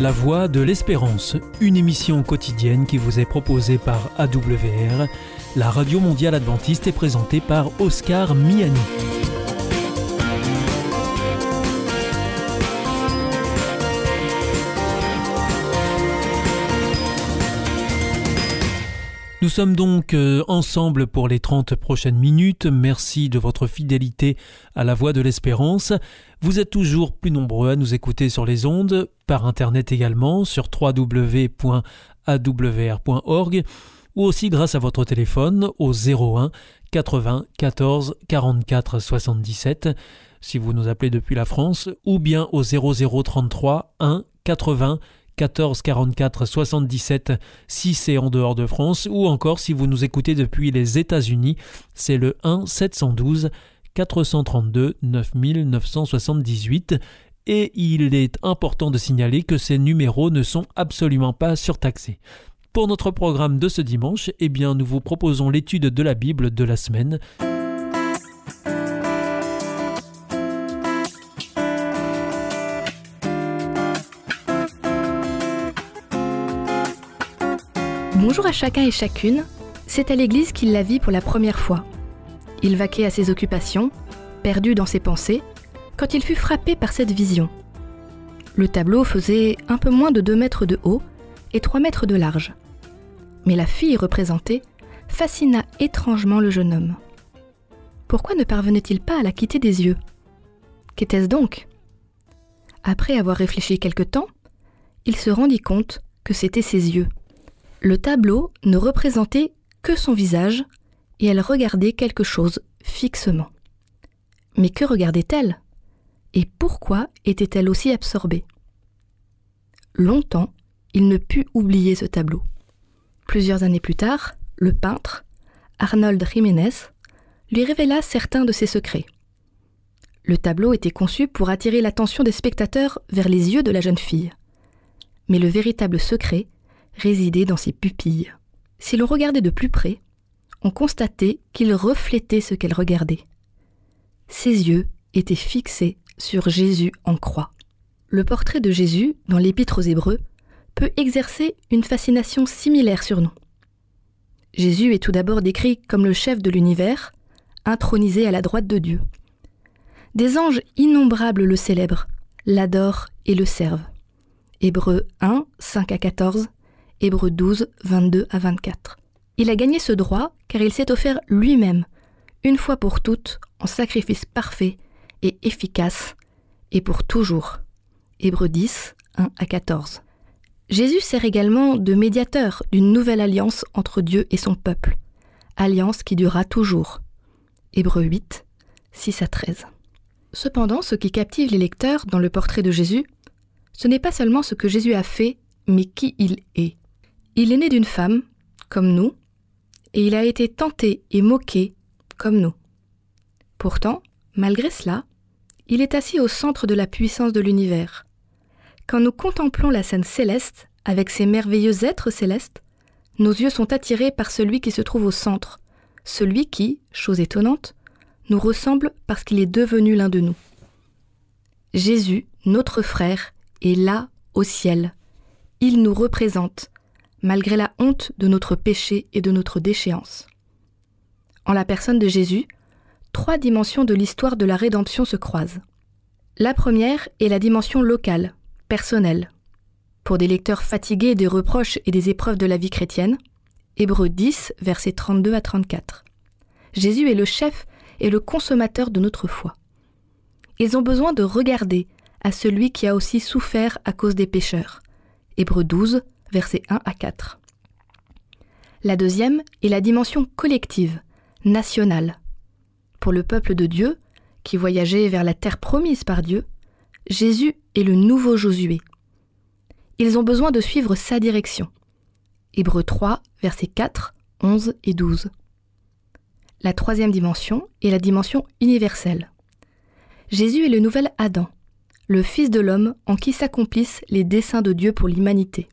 La Voix de l'Espérance, une émission quotidienne qui vous est proposée par AWR, la radio mondiale adventiste est présentée par Oscar Miani. Nous sommes donc euh, ensemble pour les 30 prochaines minutes. Merci de votre fidélité à la voix de l'espérance. Vous êtes toujours plus nombreux à nous écouter sur les ondes, par Internet également, sur www.awr.org, ou aussi grâce à votre téléphone au 01 80 14 44 77 si vous nous appelez depuis la France, ou bien au 0033 1 80 14 44 77 si c'est en dehors de France ou encore si vous nous écoutez depuis les États-Unis, c'est le 1 712 432 9978 et il est important de signaler que ces numéros ne sont absolument pas surtaxés. Pour notre programme de ce dimanche, eh bien nous vous proposons l'étude de la Bible de la semaine. Bonjour à chacun et chacune, c'est à l'église qu'il la vit pour la première fois. Il vaquait à ses occupations, perdu dans ses pensées, quand il fut frappé par cette vision. Le tableau faisait un peu moins de 2 mètres de haut et 3 mètres de large. Mais la fille représentée fascina étrangement le jeune homme. Pourquoi ne parvenait-il pas à la quitter des yeux? Qu'était-ce donc? Après avoir réfléchi quelque temps, il se rendit compte que c'était ses yeux. Le tableau ne représentait que son visage et elle regardait quelque chose fixement. Mais que regardait-elle? Et pourquoi était-elle aussi absorbée? Longtemps, il ne put oublier ce tableau. Plusieurs années plus tard, le peintre, Arnold Jiménez, lui révéla certains de ses secrets. Le tableau était conçu pour attirer l'attention des spectateurs vers les yeux de la jeune fille. Mais le véritable secret résidait dans ses pupilles. Si l'on regardait de plus près, on constatait qu'il reflétait ce qu'elle regardait. Ses yeux étaient fixés sur Jésus en croix. Le portrait de Jésus, dans l'Épître aux Hébreux, peut exercer une fascination similaire sur nous. Jésus est tout d'abord décrit comme le chef de l'univers, intronisé à la droite de Dieu. Des anges innombrables le célèbrent, l'adorent et le servent. Hébreux 1, 5 à 14, Hébreux 12, 22 à 24. Il a gagné ce droit car il s'est offert lui-même, une fois pour toutes, en sacrifice parfait et efficace, et pour toujours. Hébreux 10, 1 à 14. Jésus sert également de médiateur d'une nouvelle alliance entre Dieu et son peuple, alliance qui durera toujours. Hébreux 8, 6 à 13. Cependant, ce qui captive les lecteurs dans le portrait de Jésus, ce n'est pas seulement ce que Jésus a fait, mais qui il est. Il est né d'une femme, comme nous, et il a été tenté et moqué, comme nous. Pourtant, malgré cela, il est assis au centre de la puissance de l'univers. Quand nous contemplons la scène céleste, avec ses merveilleux êtres célestes, nos yeux sont attirés par celui qui se trouve au centre, celui qui, chose étonnante, nous ressemble parce qu'il est devenu l'un de nous. Jésus, notre frère, est là au ciel. Il nous représente, malgré la honte de notre péché et de notre déchéance. En la personne de Jésus, trois dimensions de l'histoire de la rédemption se croisent. La première est la dimension locale, personnelle. Pour des lecteurs fatigués des reproches et des épreuves de la vie chrétienne, Hébreux 10, versets 32 à 34. Jésus est le chef et le consommateur de notre foi. Ils ont besoin de regarder à celui qui a aussi souffert à cause des pécheurs. Hébreux 12, versets 1 à 4. La deuxième est la dimension collective, nationale. Pour le peuple de Dieu, qui voyageait vers la terre promise par Dieu, Jésus est le nouveau Josué. Ils ont besoin de suivre sa direction. Hébreux 3, versets 4, 11 et 12. La troisième dimension est la dimension universelle. Jésus est le nouvel Adam, le Fils de l'homme en qui s'accomplissent les desseins de Dieu pour l'humanité.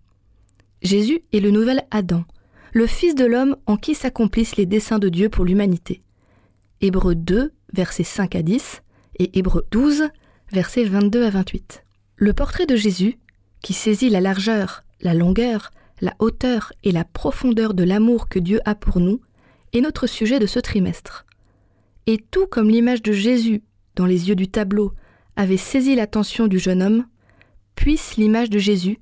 Jésus est le nouvel Adam, le Fils de l'homme en qui s'accomplissent les desseins de Dieu pour l'humanité. Hébreux 2, versets 5 à 10, et Hébreux 12, versets 22 à 28. Le portrait de Jésus, qui saisit la largeur, la longueur, la hauteur et la profondeur de l'amour que Dieu a pour nous, est notre sujet de ce trimestre. Et tout comme l'image de Jésus dans les yeux du tableau avait saisi l'attention du jeune homme, puisse l'image de Jésus,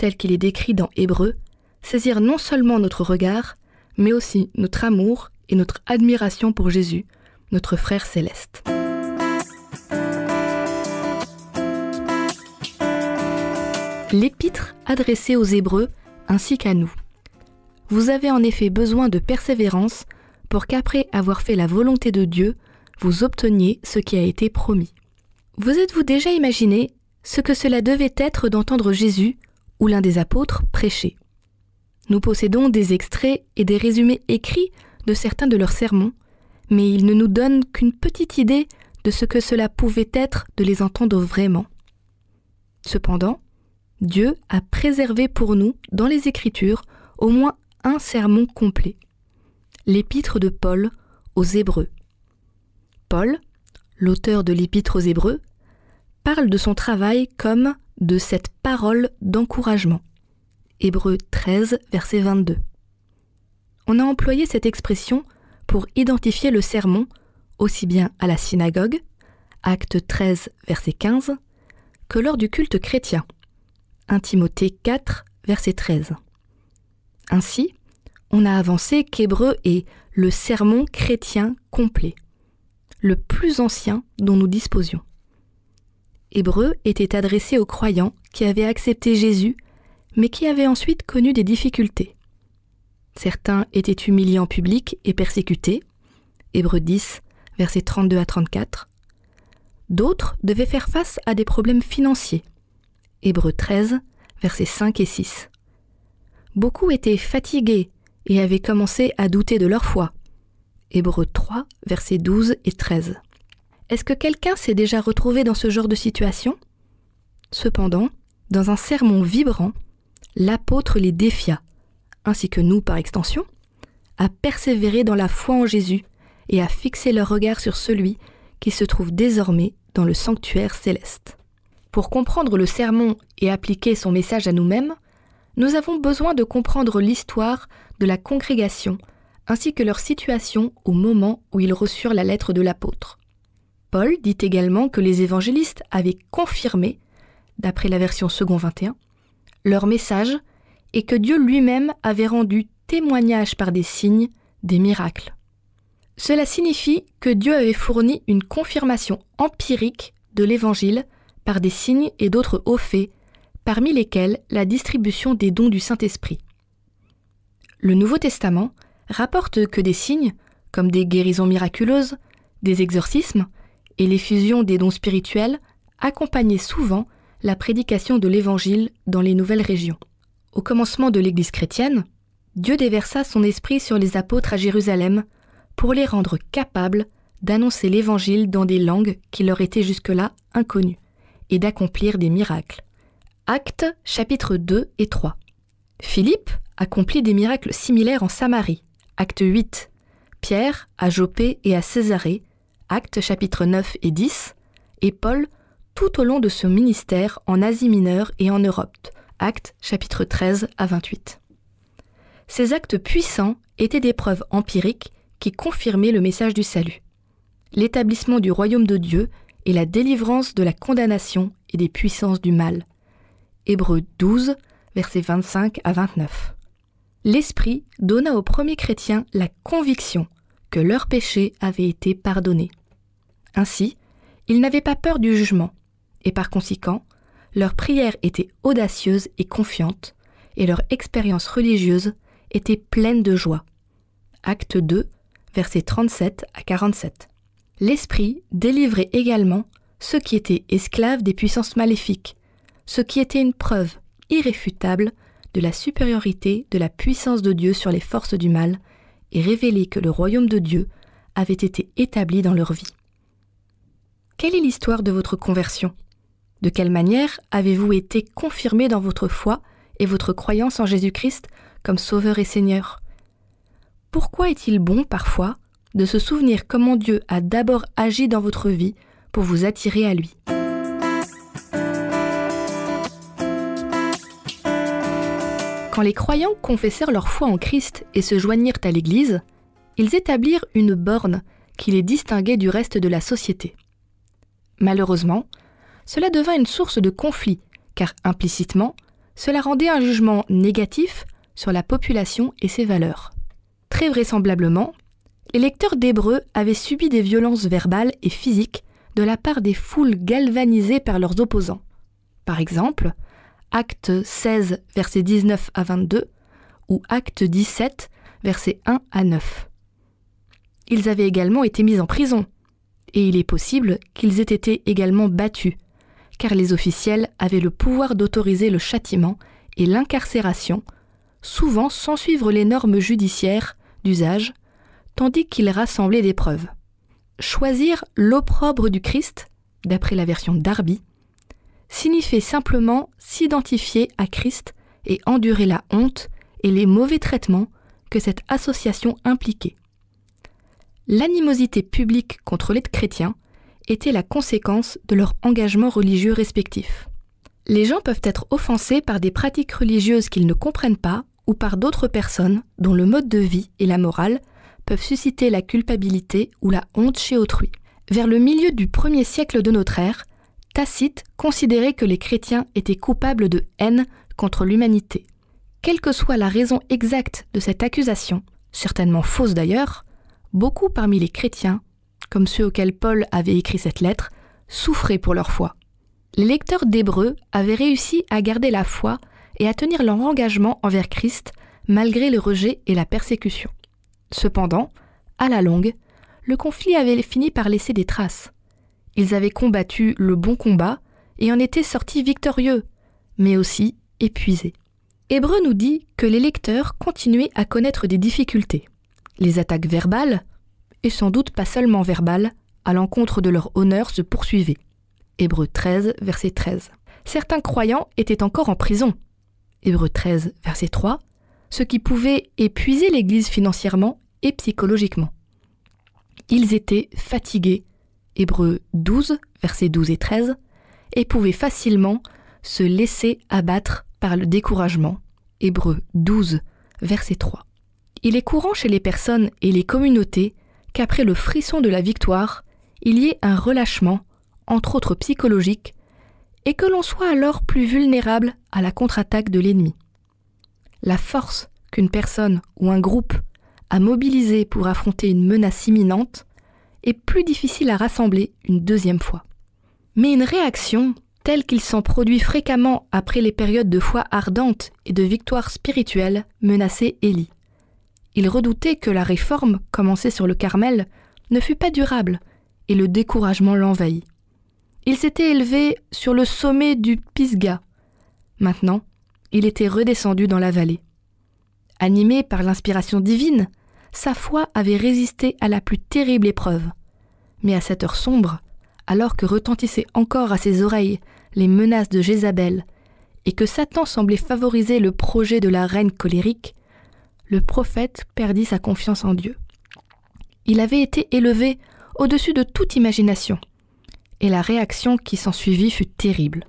telle qu'il est décrit dans Hébreu, saisir non seulement notre regard, mais aussi notre amour et notre admiration pour Jésus, notre frère céleste. L'épître adressée aux Hébreux ainsi qu'à nous. Vous avez en effet besoin de persévérance pour qu'après avoir fait la volonté de Dieu, vous obteniez ce qui a été promis. Vous êtes-vous déjà imaginé ce que cela devait être d'entendre Jésus l'un des apôtres prêcher Nous possédons des extraits et des résumés écrits de certains de leurs sermons, mais ils ne nous donnent qu'une petite idée de ce que cela pouvait être de les entendre vraiment. Cependant, Dieu a préservé pour nous, dans les Écritures, au moins un sermon complet. L'épître de Paul aux Hébreux. Paul, l'auteur de l'épître aux Hébreux, parle de son travail comme de cette parole d'encouragement. Hébreux 13, verset 22. On a employé cette expression pour identifier le sermon aussi bien à la synagogue, acte 13, verset 15, que lors du culte chrétien. 1 Timothée 4, verset 13. Ainsi, on a avancé qu'Hébreu est le sermon chrétien complet, le plus ancien dont nous disposions. Hébreu était adressé aux croyants qui avaient accepté Jésus, mais qui avaient ensuite connu des difficultés. Certains étaient humiliés en public et persécutés, Hébreu 10, versets 32 à 34. D'autres devaient faire face à des problèmes financiers, Hébreux 13, versets 5 et 6. Beaucoup étaient fatigués et avaient commencé à douter de leur foi. Hébreux 3, versets 12 et 13. Est-ce que quelqu'un s'est déjà retrouvé dans ce genre de situation? Cependant, dans un sermon vibrant, l'apôtre les défia, ainsi que nous par extension, à persévérer dans la foi en Jésus et à fixer leur regard sur celui qui se trouve désormais dans le sanctuaire céleste. Pour comprendre le sermon et appliquer son message à nous-mêmes, nous avons besoin de comprendre l'histoire de la congrégation ainsi que leur situation au moment où ils reçurent la lettre de l'apôtre. Paul dit également que les évangélistes avaient confirmé, d'après la version second 21, leur message et que Dieu lui-même avait rendu témoignage par des signes, des miracles. Cela signifie que Dieu avait fourni une confirmation empirique de l'évangile par des signes et d'autres hauts faits, parmi lesquels la distribution des dons du Saint-Esprit. Le Nouveau Testament rapporte que des signes, comme des guérisons miraculeuses, des exorcismes et l'effusion des dons spirituels, accompagnaient souvent la prédication de l'Évangile dans les nouvelles régions. Au commencement de l'Église chrétienne, Dieu déversa son esprit sur les apôtres à Jérusalem pour les rendre capables d'annoncer l'Évangile dans des langues qui leur étaient jusque-là inconnues et d'accomplir des miracles. Actes chapitres 2 et 3. Philippe accomplit des miracles similaires en Samarie. Acte 8. Pierre à Jopé et à Césarée. Actes chapitres 9 et 10. Et Paul tout au long de son ministère en Asie mineure et en Europe. Actes chapitres 13 à 28. Ces actes puissants étaient des preuves empiriques qui confirmaient le message du salut. L'établissement du royaume de Dieu et la délivrance de la condamnation et des puissances du mal. Hébreux 12, versets 25 à 29. L'Esprit donna aux premiers chrétiens la conviction que leurs péchés avaient été pardonnés. Ainsi, ils n'avaient pas peur du jugement, et par conséquent, leur prière était audacieuse et confiante, et leur expérience religieuse était pleine de joie. Acte 2, versets 37 à 47 l'Esprit délivrait également ceux qui étaient esclaves des puissances maléfiques, ce qui était une preuve irréfutable de la supériorité de la puissance de Dieu sur les forces du mal, et révélait que le royaume de Dieu avait été établi dans leur vie. Quelle est l'histoire de votre conversion? De quelle manière avez-vous été confirmé dans votre foi et votre croyance en Jésus-Christ comme Sauveur et Seigneur? Pourquoi est-il bon parfois de se souvenir comment Dieu a d'abord agi dans votre vie pour vous attirer à lui? Quand les croyants confessèrent leur foi en Christ et se joignirent à l'Église, ils établirent une borne qui les distinguait du reste de la société. Malheureusement, cela devint une source de conflit, car implicitement, cela rendait un jugement négatif sur la population et ses valeurs. Très vraisemblablement, les lecteurs d'Hébreu avaient subi des violences verbales et physiques de la part des foules galvanisées par leurs opposants. Par exemple, Acte 16, versets 19 à 22, ou Acte 17, versets 1 à 9. Ils avaient également été mis en prison, et il est possible qu'ils aient été également battus, car les officiels avaient le pouvoir d'autoriser le châtiment et l'incarcération, souvent sans suivre les normes judiciaires d'usage, tandis qu'ils rassemblaient des preuves. Choisir l'opprobre du Christ, d'après la version Darby, signifiait simplement s'identifier à Christ et endurer la honte et les mauvais traitements que cette association impliquait. L'animosité publique contre les chrétiens était la conséquence de leur engagement religieux respectif. Les gens peuvent être offensés par des pratiques religieuses qu'ils ne comprennent pas ou par d'autres personnes dont le mode de vie et la morale peuvent susciter la culpabilité ou la honte chez autrui. Vers le milieu du premier siècle de notre ère, Tacite considérait que les chrétiens étaient coupables de haine contre l'humanité. Quelle que soit la raison exacte de cette accusation, certainement fausse d'ailleurs, beaucoup parmi les chrétiens, comme ceux auxquels Paul avait écrit cette lettre, souffraient pour leur foi. Les lecteurs d'Hébreux avaient réussi à garder la foi et à tenir leur engagement envers Christ malgré le rejet et la persécution. Cependant, à la longue, le conflit avait fini par laisser des traces. Ils avaient combattu le bon combat et en étaient sortis victorieux, mais aussi épuisés. Hébreu nous dit que les lecteurs continuaient à connaître des difficultés. Les attaques verbales, et sans doute pas seulement verbales, à l'encontre de leur honneur se poursuivaient. Hébreu 13, verset 13. Certains croyants étaient encore en prison. Hébreu 13, verset 3, ce qui pouvait épuiser l'Église financièrement et psychologiquement. Ils étaient fatigués Hébreu 12, versets 12 et 13, et pouvaient facilement se laisser abattre par le découragement. Hébreu 12, verset 3. Il est courant chez les personnes et les communautés qu'après le frisson de la victoire, il y ait un relâchement, entre autres psychologique, et que l'on soit alors plus vulnérable à la contre-attaque de l'ennemi. La force qu'une personne ou un groupe a mobilisée pour affronter une menace imminente est plus difficile à rassembler une deuxième fois. Mais une réaction, telle qu'il s'en produit fréquemment après les périodes de foi ardente et de victoire spirituelle, menaçait Élie. Il redoutait que la réforme, commencée sur le Carmel, ne fût pas durable, et le découragement l'envahit. Il s'était élevé sur le sommet du Pisga. Maintenant, il était redescendu dans la vallée. Animé par l'inspiration divine, sa foi avait résisté à la plus terrible épreuve. Mais à cette heure sombre, alors que retentissaient encore à ses oreilles les menaces de Jézabel, et que Satan semblait favoriser le projet de la reine colérique, le prophète perdit sa confiance en Dieu. Il avait été élevé au-dessus de toute imagination, et la réaction qui s'ensuivit fut terrible.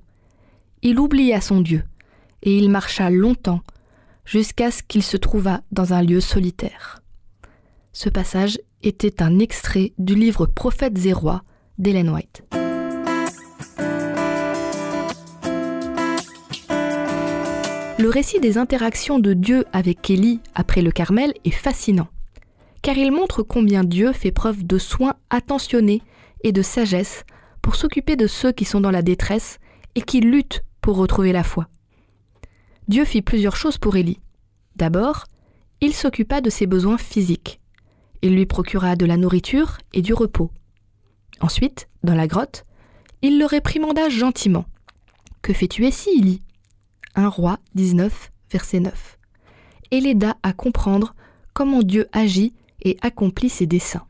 Il oublia son Dieu, et il marcha longtemps jusqu'à ce qu'il se trouvât dans un lieu solitaire. Ce passage était un extrait du livre Prophètes et rois d'Ellen White. Le récit des interactions de Dieu avec Élie après le Carmel est fascinant, car il montre combien Dieu fait preuve de soins attentionnés et de sagesse pour s'occuper de ceux qui sont dans la détresse et qui luttent pour retrouver la foi. Dieu fit plusieurs choses pour Élie. D'abord, il s'occupa de ses besoins physiques. Il lui procura de la nourriture et du repos. Ensuite, dans la grotte, il le réprimanda gentiment. Que fais-tu ici, Élie? 1 roi 19, verset 9. Et l'aida à comprendre comment Dieu agit et accomplit ses desseins.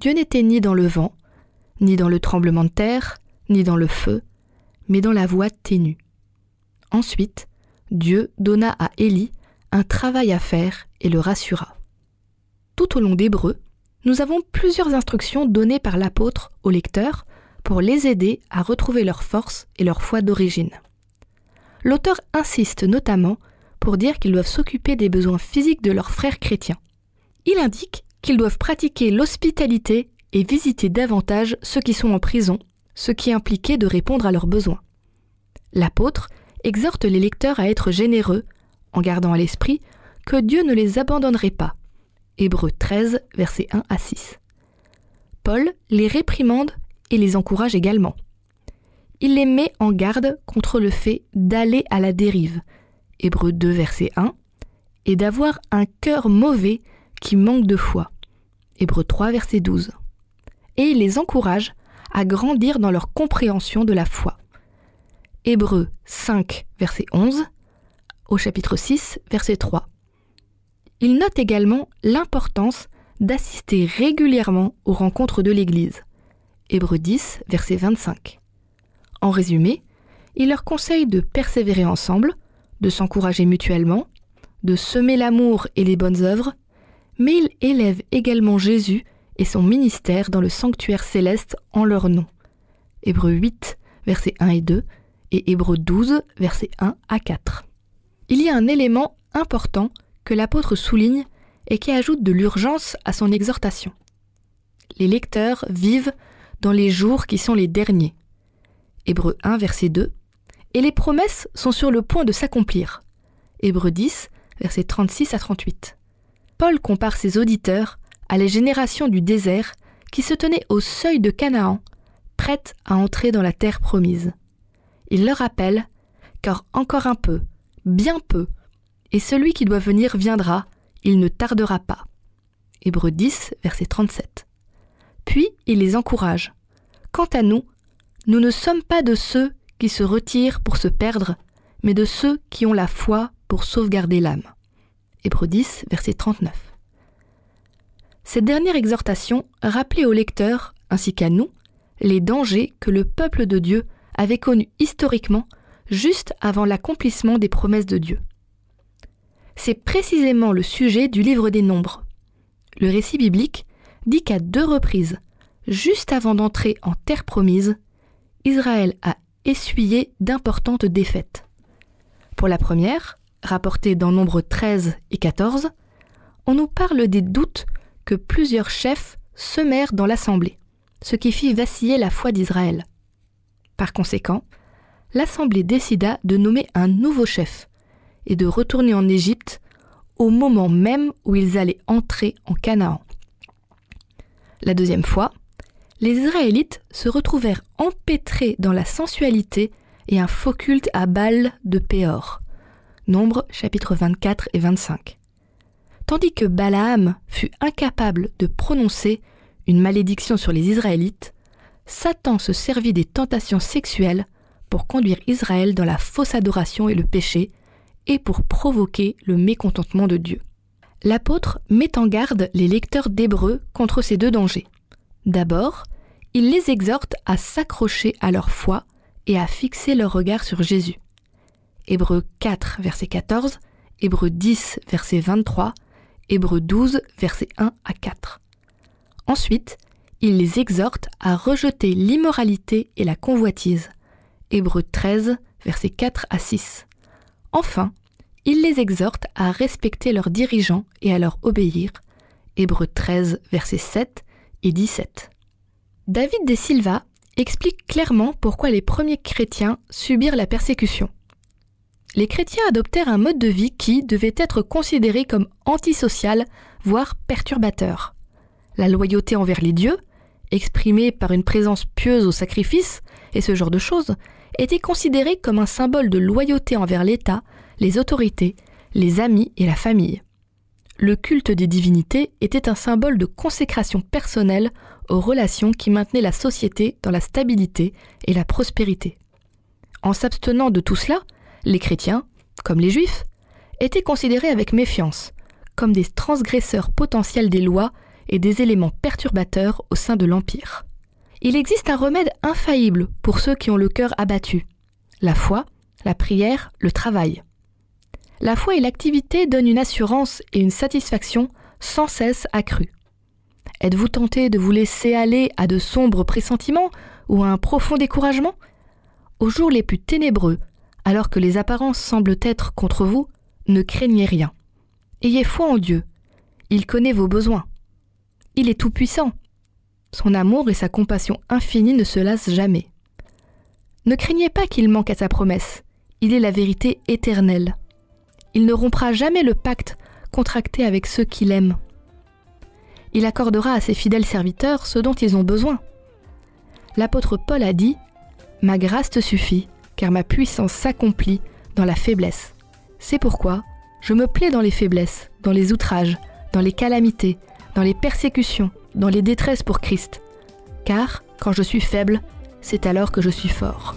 Dieu n'était ni dans le vent, ni dans le tremblement de terre, ni dans le feu, mais dans la voix ténue. Ensuite, Dieu donna à Élie un travail à faire et le rassura tout au long d'Hébreu, nous avons plusieurs instructions données par l'apôtre aux lecteurs pour les aider à retrouver leur force et leur foi d'origine. L'auteur insiste notamment pour dire qu'ils doivent s'occuper des besoins physiques de leurs frères chrétiens. Il indique qu'ils doivent pratiquer l'hospitalité et visiter davantage ceux qui sont en prison, ce qui impliquait de répondre à leurs besoins. L'apôtre exhorte les lecteurs à être généreux, en gardant à l'esprit que Dieu ne les abandonnerait pas. Hébreux 13, versets 1 à 6. Paul les réprimande et les encourage également. Il les met en garde contre le fait d'aller à la dérive, Hébreux 2, verset 1, et d'avoir un cœur mauvais qui manque de foi, Hébreux 3, verset 12. Et il les encourage à grandir dans leur compréhension de la foi. Hébreux 5, verset 11, au chapitre 6, verset 3. Il note également l'importance d'assister régulièrement aux rencontres de l'Église. Hébreux 10, verset 25. En résumé, il leur conseille de persévérer ensemble, de s'encourager mutuellement, de semer l'amour et les bonnes œuvres, mais il élève également Jésus et son ministère dans le sanctuaire céleste en leur nom. Hébreux 8, versets 1 et 2, et Hébreux 12, versets 1 à 4. Il y a un élément important que l'apôtre souligne et qui ajoute de l'urgence à son exhortation. Les lecteurs vivent dans les jours qui sont les derniers. Hébreux 1, verset 2. Et les promesses sont sur le point de s'accomplir. Hébreux 10, versets 36 à 38. Paul compare ses auditeurs à les générations du désert qui se tenaient au seuil de Canaan, prêtes à entrer dans la terre promise. Il leur rappelle Car encore un peu, bien peu, et celui qui doit venir viendra, il ne tardera pas. Hébreux 10, verset 37. Puis il les encourage. Quant à nous, nous ne sommes pas de ceux qui se retirent pour se perdre, mais de ceux qui ont la foi pour sauvegarder l'âme. Hébreux 10, verset 39. Cette dernière exhortation rappelait aux lecteurs, ainsi qu'à nous, les dangers que le peuple de Dieu avait connus historiquement juste avant l'accomplissement des promesses de Dieu. C'est précisément le sujet du livre des Nombres. Le récit biblique dit qu'à deux reprises, juste avant d'entrer en terre promise, Israël a essuyé d'importantes défaites. Pour la première, rapportée dans Nombre 13 et 14, on nous parle des doutes que plusieurs chefs semèrent dans l'assemblée, ce qui fit vaciller la foi d'Israël. Par conséquent, l'assemblée décida de nommer un nouveau chef, et de retourner en Égypte au moment même où ils allaient entrer en Canaan. La deuxième fois, les Israélites se retrouvèrent empêtrés dans la sensualité et un faux culte à Baal de Péor. Nombre chapitres 24 et 25. Tandis que Balaam fut incapable de prononcer une malédiction sur les Israélites, Satan se servit des tentations sexuelles pour conduire Israël dans la fausse adoration et le péché, et pour provoquer le mécontentement de Dieu. L'apôtre met en garde les lecteurs d'Hébreux contre ces deux dangers. D'abord, il les exhorte à s'accrocher à leur foi et à fixer leur regard sur Jésus. Hébreux 4, verset 14, Hébreux 10, verset 23, Hébreux 12, verset 1 à 4. Ensuite, il les exhorte à rejeter l'immoralité et la convoitise. Hébreux 13, verset 4 à 6. Enfin, il les exhorte à respecter leurs dirigeants et à leur obéir. Hébreux 13, versets 7 et 17. David de Silva explique clairement pourquoi les premiers chrétiens subirent la persécution. Les chrétiens adoptèrent un mode de vie qui devait être considéré comme antisocial, voire perturbateur. La loyauté envers les dieux, exprimée par une présence pieuse au sacrifice, et ce genre de choses, était considéré comme un symbole de loyauté envers l'État, les autorités, les amis et la famille. Le culte des divinités était un symbole de consécration personnelle aux relations qui maintenaient la société dans la stabilité et la prospérité. En s'abstenant de tout cela, les chrétiens, comme les juifs, étaient considérés avec méfiance, comme des transgresseurs potentiels des lois et des éléments perturbateurs au sein de l'Empire il existe un remède infaillible pour ceux qui ont le cœur abattu. La foi, la prière, le travail. La foi et l'activité donnent une assurance et une satisfaction sans cesse accrues. Êtes-vous tenté de vous laisser aller à de sombres pressentiments ou à un profond découragement? Aux jours les plus ténébreux, alors que les apparences semblent être contre vous, ne craignez rien. Ayez foi en Dieu. Il connaît vos besoins. Il est tout-puissant. Son amour et sa compassion infinie ne se lassent jamais. Ne craignez pas qu'il manque à sa promesse. Il est la vérité éternelle. Il ne rompra jamais le pacte contracté avec ceux qu'il aime. Il accordera à ses fidèles serviteurs ce dont ils ont besoin. L'apôtre Paul a dit Ma grâce te suffit, car ma puissance s'accomplit dans la faiblesse. C'est pourquoi je me plais dans les faiblesses, dans les outrages, dans les calamités, dans les persécutions, dans les détresses pour Christ. Car, quand je suis faible, c'est alors que je suis fort.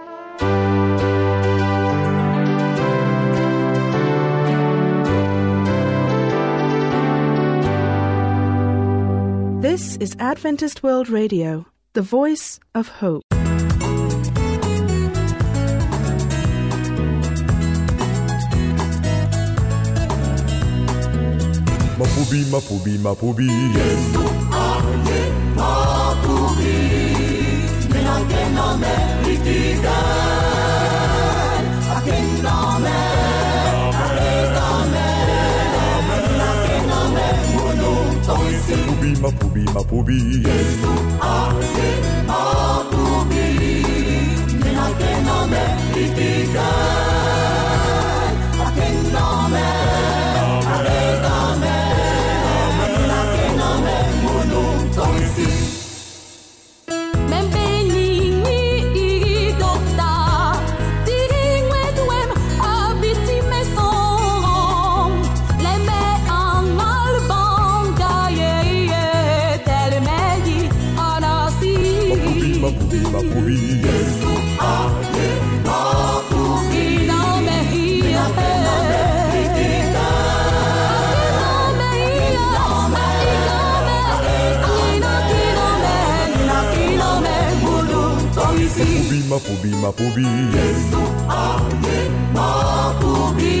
is Adventist World Radio, the voice of hope. Mapubi, mapubi, mapubi. Yesu aye mapubi. Menakena me ritika. Mapubi, mapubi, mapubi. Yesu aye mapubi. Menakena me ritika. Akena me. mapubi mapubi Yesu aye mapubi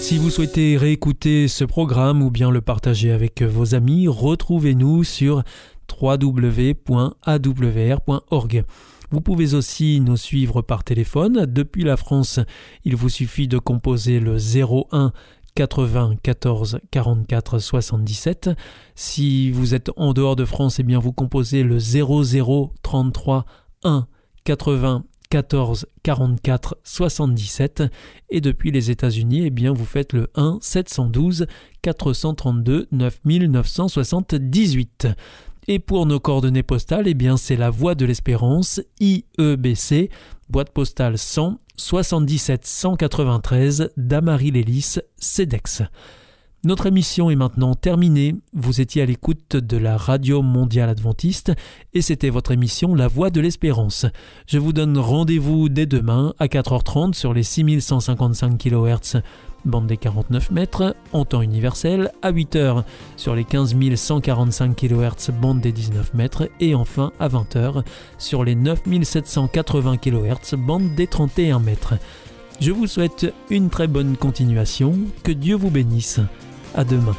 Si vous souhaitez réécouter ce programme ou bien le partager avec vos amis, retrouvez-nous sur www.awr.org. Vous pouvez aussi nous suivre par téléphone. Depuis la France, il vous suffit de composer le 01 94 44 77. Si vous êtes en dehors de France, eh bien vous composez le 00 33 1 80 14 44 77 et depuis les États-Unis, eh bien vous faites le 1 712 432 9978. Et pour nos coordonnées postales, eh bien c'est la Voie de l'Espérance, IEBC, boîte postale 100 77 193 Damary-Lélis, CEDEX. Notre émission est maintenant terminée. Vous étiez à l'écoute de la Radio Mondiale Adventiste et c'était votre émission La Voix de l'Espérance. Je vous donne rendez-vous dès demain à 4h30 sur les 6155 kHz bande des 49 mètres en temps universel, à 8h sur les 15 145 kHz bande des 19 mètres et enfin à 20h sur les 9780 kHz bande des 31 mètres. Je vous souhaite une très bonne continuation, que Dieu vous bénisse. À demain.